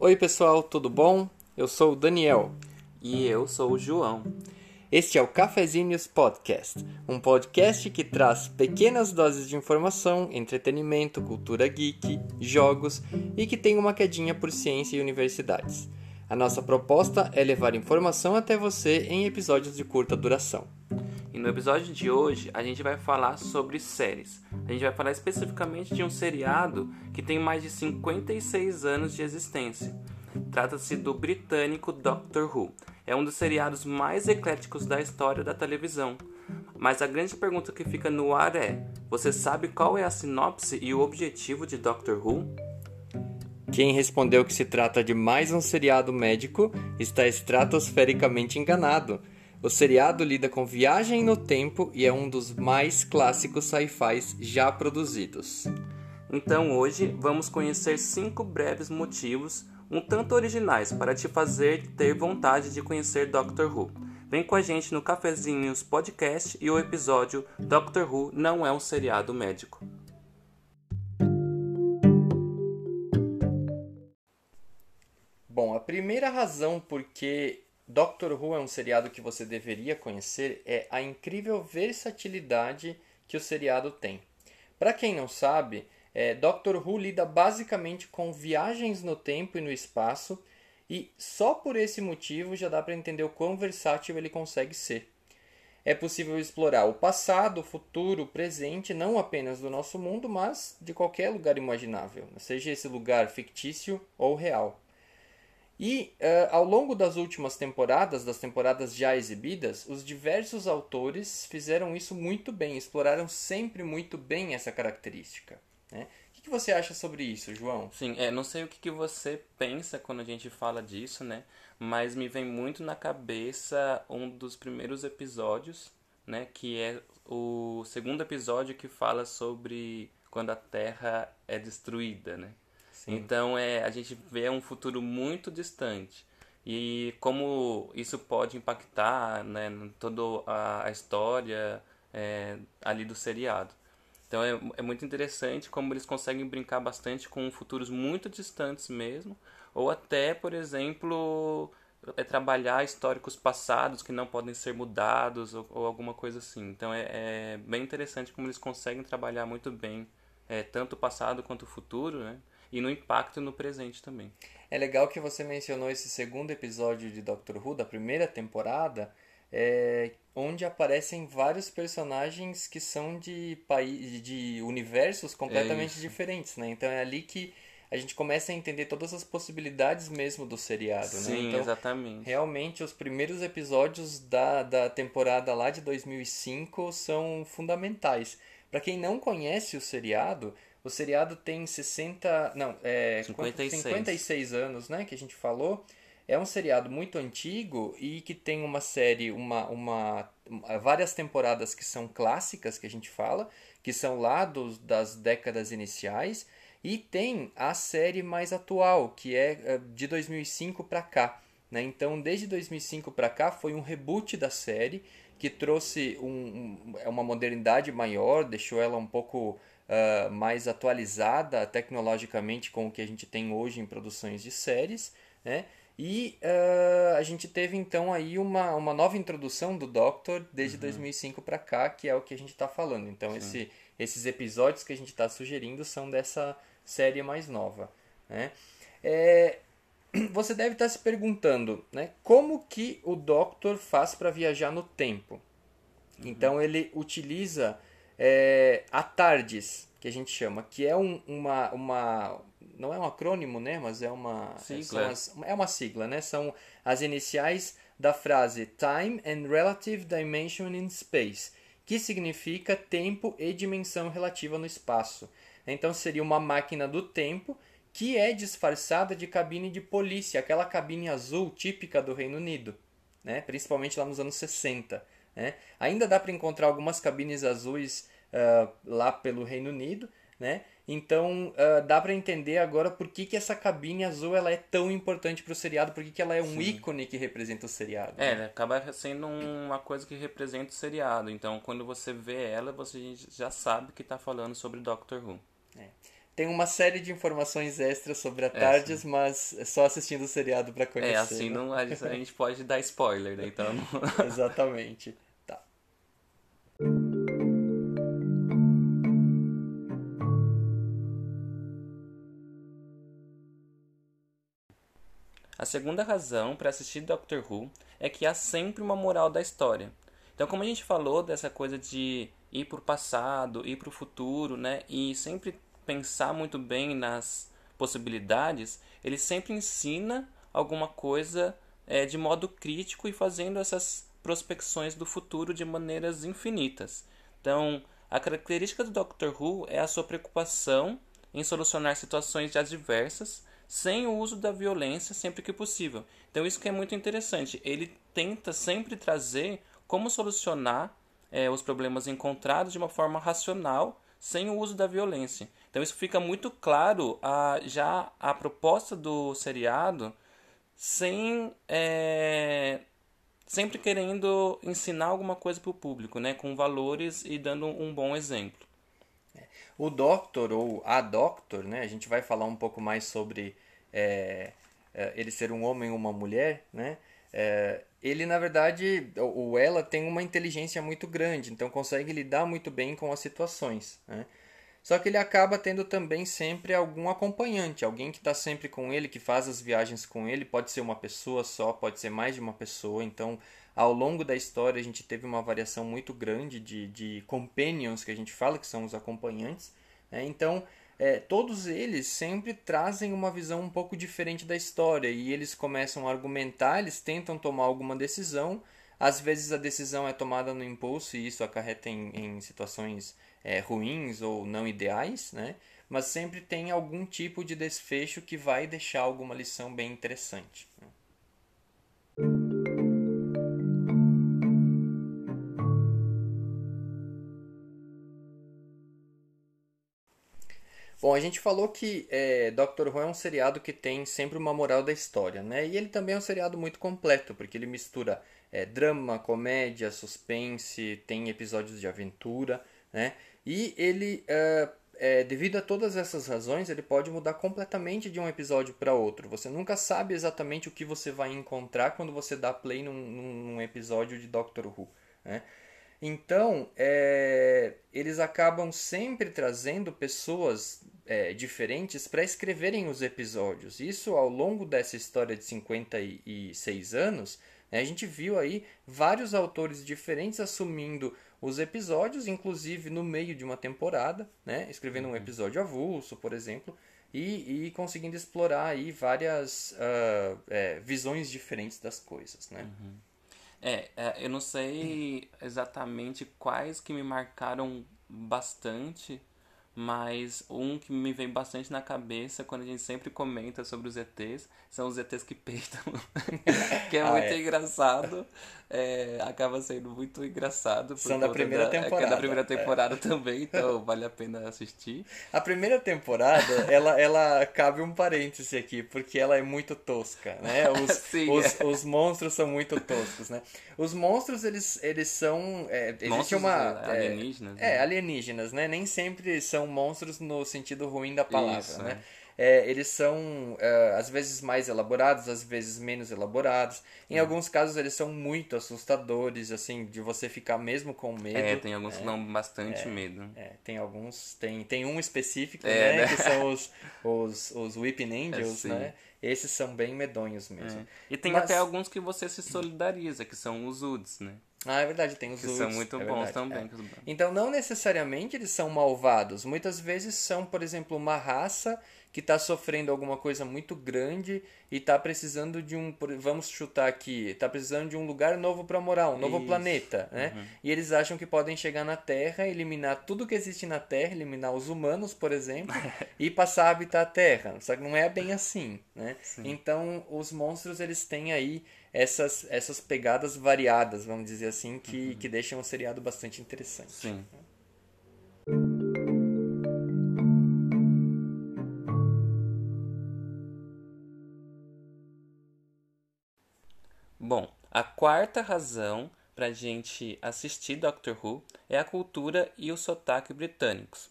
Oi, pessoal, tudo bom? Eu sou o Daniel. E eu sou o João. Este é o Cafezinhos Podcast, um podcast que traz pequenas doses de informação, entretenimento, cultura geek, jogos e que tem uma quedinha por ciência e universidades. A nossa proposta é levar informação até você em episódios de curta duração. E no episódio de hoje a gente vai falar sobre séries. A gente vai falar especificamente de um seriado que tem mais de 56 anos de existência. Trata-se do britânico Doctor Who. É um dos seriados mais ecléticos da história da televisão. Mas a grande pergunta que fica no ar é: você sabe qual é a sinopse e o objetivo de Doctor Who? Quem respondeu que se trata de mais um seriado médico está estratosfericamente enganado. O seriado lida com viagem no tempo e é um dos mais clássicos sci-fis já produzidos. Então hoje vamos conhecer cinco breves motivos, um tanto originais, para te fazer ter vontade de conhecer Doctor Who. Vem com a gente no Cafezinhos Podcast e o episódio Doctor Who não é um seriado médico. Bom, a primeira razão por que Doctor Who é um seriado que você deveria conhecer é a incrível versatilidade que o seriado tem. Para quem não sabe, é, Doctor Who lida basicamente com viagens no tempo e no espaço, e só por esse motivo já dá para entender o quão versátil ele consegue ser. É possível explorar o passado, o futuro, o presente, não apenas do nosso mundo, mas de qualquer lugar imaginável, seja esse lugar fictício ou real. E uh, ao longo das últimas temporadas, das temporadas já exibidas, os diversos autores fizeram isso muito bem, exploraram sempre muito bem essa característica. Né? O que, você acha sobre isso, João? Sim, é, não sei o que, que você pensa quando a gente fala disso, né? Mas me vem muito na cabeça um dos primeiros episódios, né? Que é o segundo episódio que fala sobre quando a Terra é destruída, né? Então é, a gente vê um futuro muito distante. E como isso pode impactar né, toda a, história é, ali do seriado. Então é, é muito interessante como eles conseguem brincar bastante com futuros muito distantes mesmo. Ou até, por exemplo, é trabalhar históricos passados que não podem ser mudados ou, ou alguma coisa assim. Então é, é, bem interessante como eles conseguem trabalhar muito bem é, tanto o passado quanto o futuro, né? E no impacto no presente também. É legal que você mencionou esse segundo episódio de Doctor Who, da primeira temporada, é, onde aparecem vários personagens que são de, país, de universos completamente é diferentes, né? Então é ali que a gente começa a entender todas as possibilidades mesmo do seriado, Sim, né? Então, exatamente. Realmente, os primeiros episódios da, da temporada lá de 2005 são fundamentais. Para quem não conhece o seriado, o seriado tem 60. Não, é. 56. 56 anos, né? Que a gente falou. É um seriado muito antigo e que tem uma série, uma, uma, várias temporadas que são clássicas, que a gente fala, que são lá dos, das décadas iniciais, e tem a série mais atual, que é, é de 2005 para cá. Né? Então, desde 2005 para cá, foi um reboot da série que trouxe um, é uma modernidade maior, deixou ela um pouco uh, mais atualizada tecnologicamente com o que a gente tem hoje em produções de séries, né? E uh, a gente teve então aí uma, uma nova introdução do Doctor desde uhum. 2005 para cá, que é o que a gente está falando. Então esse, esses episódios que a gente está sugerindo são dessa série mais nova. Né? É, você deve estar tá se perguntando né, como que o Doctor faz para viajar no tempo. Uhum. Então ele utiliza é, a TARDIS, que a gente chama, que é um, uma, uma. Não é um acrônimo, né? Mas é uma. Sigla. As, é uma sigla, né? São as iniciais da frase Time and Relative Dimension in Space, que significa tempo e dimensão relativa no espaço. Então seria uma máquina do tempo que é disfarçada de cabine de polícia, aquela cabine azul típica do Reino Unido, né? principalmente lá nos anos 60. Né? Ainda dá para encontrar algumas cabines azuis uh, lá pelo Reino Unido, né? Então uh, dá para entender agora por que, que essa cabine azul ela é tão importante para o seriado, por que, que ela é um Sim. ícone que representa o seriado. É, né? acaba sendo uma coisa que representa o seriado. Então quando você vê ela, você já sabe que está falando sobre Doctor Who. É. tem uma série de informações extras sobre a Tardes, é, mas só assistindo o seriado para conhecer. É, assim né? não, a gente pode dar spoiler, né? Então. Exatamente. A segunda razão para assistir Doctor Who é que há sempre uma moral da história. Então, como a gente falou dessa coisa de ir para o passado, ir para o futuro, né, e sempre pensar muito bem nas possibilidades, ele sempre ensina alguma coisa é, de modo crítico e fazendo essas prospecções do futuro de maneiras infinitas. Então, a característica do Doctor Who é a sua preocupação em solucionar situações adversas sem o uso da violência sempre que possível. Então isso que é muito interessante. Ele tenta sempre trazer como solucionar é, os problemas encontrados de uma forma racional, sem o uso da violência. Então isso fica muito claro a, já a proposta do seriado, sem é, sempre querendo ensinar alguma coisa para o público, né, com valores e dando um bom exemplo. O Doctor ou a Doctor, né, a gente vai falar um pouco mais sobre é, é, ele ser um homem ou uma mulher, né? É, ele na verdade, o ela tem uma inteligência muito grande, então consegue lidar muito bem com as situações. Né? Só que ele acaba tendo também sempre algum acompanhante, alguém que está sempre com ele, que faz as viagens com ele. Pode ser uma pessoa só, pode ser mais de uma pessoa. Então, ao longo da história, a gente teve uma variação muito grande de, de companions, que a gente fala, que são os acompanhantes. Né? Então, é, todos eles sempre trazem uma visão um pouco diferente da história e eles começam a argumentar, eles tentam tomar alguma decisão. Às vezes a decisão é tomada no impulso e isso acarreta em, em situações é, ruins ou não ideais, né? mas sempre tem algum tipo de desfecho que vai deixar alguma lição bem interessante. Né? Bom, a gente falou que é, Doctor Who é um seriado que tem sempre uma moral da história, né? E ele também é um seriado muito completo, porque ele mistura é, drama, comédia, suspense, tem episódios de aventura, né? E ele, é, é, devido a todas essas razões, ele pode mudar completamente de um episódio para outro. Você nunca sabe exatamente o que você vai encontrar quando você dá play num, num episódio de Doctor Who, né? Então, é, eles acabam sempre trazendo pessoas é, diferentes para escreverem os episódios. Isso ao longo dessa história de 56 anos, né, a gente viu aí vários autores diferentes assumindo os episódios, inclusive no meio de uma temporada, né, escrevendo um uhum. episódio avulso, por exemplo, e, e conseguindo explorar aí várias uh, é, visões diferentes das coisas. Né? Uhum. É, é, eu não sei exatamente quais que me marcaram bastante, mas um que me vem bastante na cabeça quando a gente sempre comenta sobre os ETs são os ETs que peitam, que é ah, muito é. engraçado é, acaba sendo muito engraçado. São da primeira da, temporada. É, da primeira temporada é. também, então vale a pena assistir. A primeira temporada, ela, ela cabe um parêntese aqui, porque ela é muito tosca, né? Os, Sim, os, é. os monstros são muito toscos, né? Os monstros, eles, eles são... É, existe monstros uma... É, alienígenas. É, né? alienígenas, né? Nem sempre são monstros no sentido ruim da palavra, Isso, né? É é, eles são é, às vezes mais elaborados, às vezes menos elaborados. Em hum. alguns casos eles são muito assustadores, assim, de você ficar mesmo com medo. É, tem alguns que é, dão bastante é, medo. É, tem alguns, tem, tem um específico, é, né, né? que são os, os, os Weeping Angels, né? Esses são bem medonhos mesmo. E tem Mas... até alguns que você se solidariza, que são os Uds, né? Ah, é verdade, tem os que são muito é bons verdade, também. É. Então, não necessariamente eles são malvados. Muitas vezes são, por exemplo, uma raça que está sofrendo alguma coisa muito grande e está precisando de um, vamos chutar aqui, está precisando de um lugar novo para morar, um novo Isso. planeta, né? Uhum. E eles acham que podem chegar na Terra, eliminar tudo que existe na Terra, eliminar os humanos, por exemplo, e passar a habitar a Terra. Só que não é bem assim, né? Sim. Então, os monstros eles têm aí essas, essas pegadas variadas, vamos dizer assim, que, uhum. que deixam o seriado bastante interessante. Sim. A quarta razão para a gente assistir Doctor Who é a cultura e o sotaque britânicos.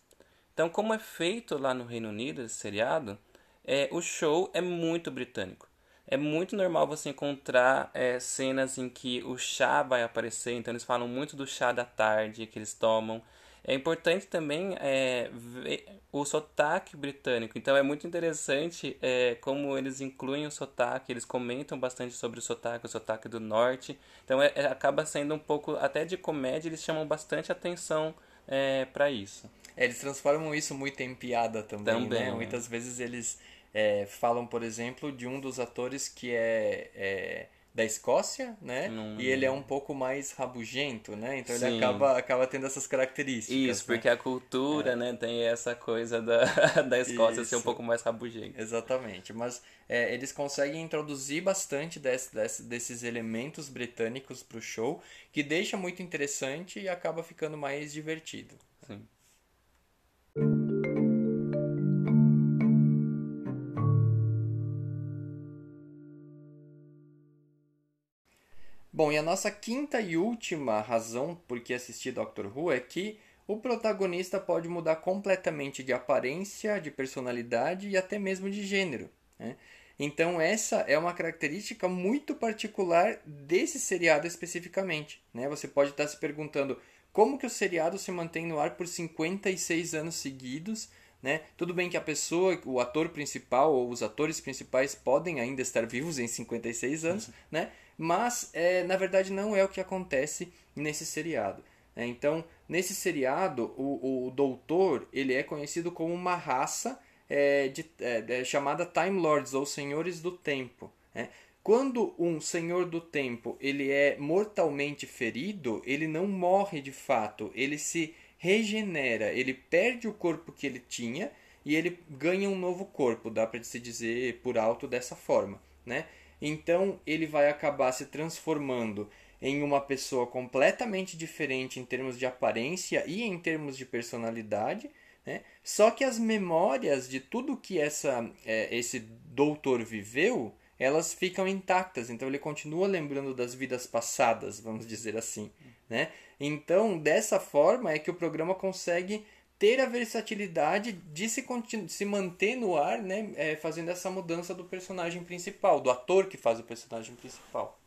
Então, como é feito lá no Reino Unido esse seriado, é, o show é muito britânico. É muito normal você encontrar é, cenas em que o chá vai aparecer, então eles falam muito do chá da tarde que eles tomam. É importante também é, ver o sotaque britânico. Então é muito interessante é, como eles incluem o sotaque, eles comentam bastante sobre o sotaque, o sotaque do norte. Então é, é acaba sendo um pouco, até de comédia, eles chamam bastante atenção é, para isso. É, eles transformam isso muito em piada também, também né? Muitas vezes eles falam, por exemplo, de um dos atores que é da Escócia, né? E ele é um pouco mais rabugento, né? Então Sim. ele acaba, acaba tendo essas características. Isso, né? porque a cultura, é. né, tem essa coisa da, da Escócia Isso. ser um pouco mais rabugento. Exatamente, mas é, eles conseguem introduzir bastante desse, desse, desses elementos britânicos para o show, que deixa muito interessante e acaba ficando mais divertido. Sim. Bom, e a nossa quinta e última razão por que assistir Doctor Who é que o protagonista pode mudar completamente de aparência, de personalidade e até mesmo de gênero. Né? Então, essa é uma característica muito particular desse seriado especificamente. Né? Você pode estar se perguntando como que o seriado se mantém no ar por 56 anos seguidos. Né? Tudo bem que a pessoa, o ator principal ou os atores principais podem ainda estar vivos em 56 anos, uhum. né? Mas é, na verdade não é o que acontece nesse seriado. Né? Então, nesse seriado, o, o doutor ele é conhecido como uma raça é, de, é, chamada Time Lords, ou Senhores do Tempo. Né? Quando um Senhor do Tempo ele é mortalmente ferido, ele não morre de fato, ele se regenera, ele perde o corpo que ele tinha e ele ganha um novo corpo, dá para se dizer por alto dessa forma, né? Então ele vai acabar se transformando em uma pessoa completamente diferente em termos de aparência e em termos de personalidade. Né? Só que as memórias de tudo que essa, é, esse doutor viveu, elas ficam intactas. Então ele continua lembrando das vidas passadas, vamos dizer assim. Né? Então, dessa forma é que o programa consegue ter a versatilidade de se, se manter no ar, né, é, fazendo essa mudança do personagem principal, do ator que faz o personagem principal.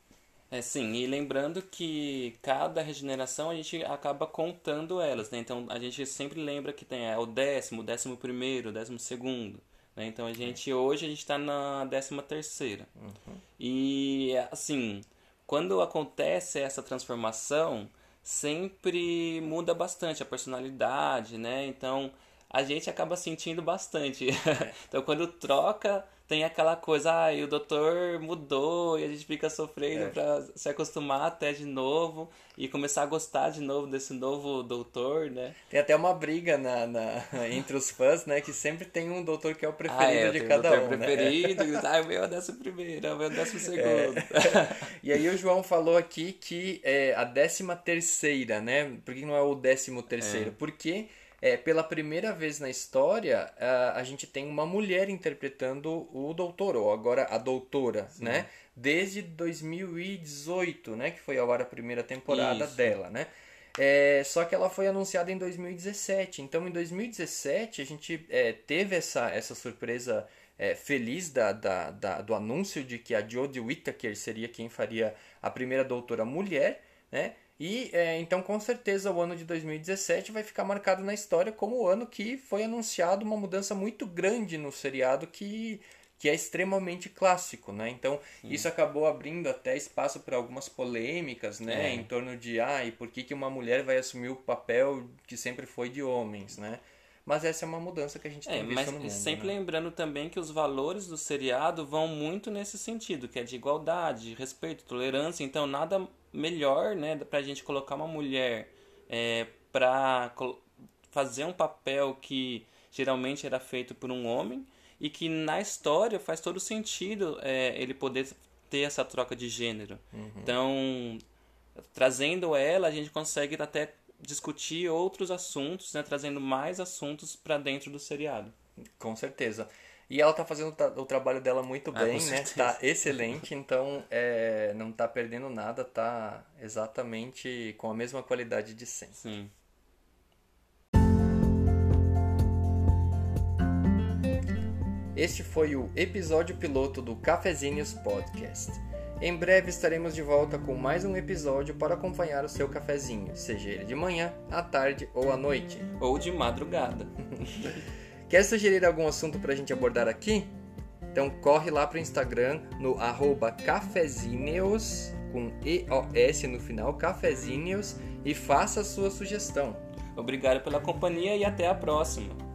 É sim, e lembrando que cada regeneração a gente acaba contando elas, né? Então a gente sempre lembra que tem é, o décimo, o décimo primeiro, o décimo segundo. Né? Então a gente hoje a gente está na décima terceira. Uhum. E assim, quando acontece essa transformação, sempre muda bastante a personalidade, né? Então a gente acaba sentindo bastante. então quando troca, tem aquela coisa, ah, o doutor mudou e a gente fica sofrendo é. para se acostumar até de novo e começar a gostar de novo desse novo doutor, né? Tem até uma briga na, na entre os fãs, né? Que sempre tem um doutor que é o preferido ah, é, de cada um. Né? preferido, né? ah, o meu é o décimo primeiro, é o meu é o décimo segundo. É. E aí o João falou aqui que é a décima terceira, né? Por que não é o décimo terceiro? É. Porque é, pela primeira vez na história, a, a gente tem uma mulher interpretando o doutor, ou agora a doutora, Sim. né? Desde 2018, né? Que foi a hora a primeira temporada Isso. dela, né? É, só que ela foi anunciada em 2017. Então, em 2017, a gente é, teve essa, essa surpresa é, feliz da, da, da, do anúncio de que a Jodie Whittaker seria quem faria a primeira doutora mulher, né? E é, então, com certeza, o ano de 2017 vai ficar marcado na história como o ano que foi anunciado uma mudança muito grande no seriado que, que é extremamente clássico, né? Então, Sim. isso acabou abrindo até espaço para algumas polêmicas, né? É. Em torno de, ah, e por que, que uma mulher vai assumir o papel que sempre foi de homens, né? Mas essa é uma mudança que a gente tem é, visto mas no mundo. Sempre né? lembrando também que os valores do seriado vão muito nesse sentido, que é de igualdade, respeito, tolerância. Então, nada melhor, né, pra gente colocar uma mulher é, pra fazer um papel que geralmente era feito por um homem e que na história faz todo sentido é, ele poder ter essa troca de gênero. Uhum. Então, trazendo ela, a gente consegue até discutir outros assuntos, né, trazendo mais assuntos para dentro do seriado. Com certeza. E ela tá fazendo o trabalho dela muito ah, bem, ah, né? Tá excelente, então é, não tá perdendo nada, tá exatamente com a mesma qualidade de sempre. Sim. Este foi o episódio piloto do Cafezinhos Podcast. Em breve estaremos de volta com mais um episódio para acompanhar o seu cafezinho, seja ele de manhã, à tarde ou à noite. Ou de madrugada. Quer sugerir algum assunto para a gente abordar aqui? Então corre lá para o Instagram no arroba cafezineos, com E-O-S no final, cafezineos, e faça a sua sugestão. Obrigado pela companhia e até a próxima.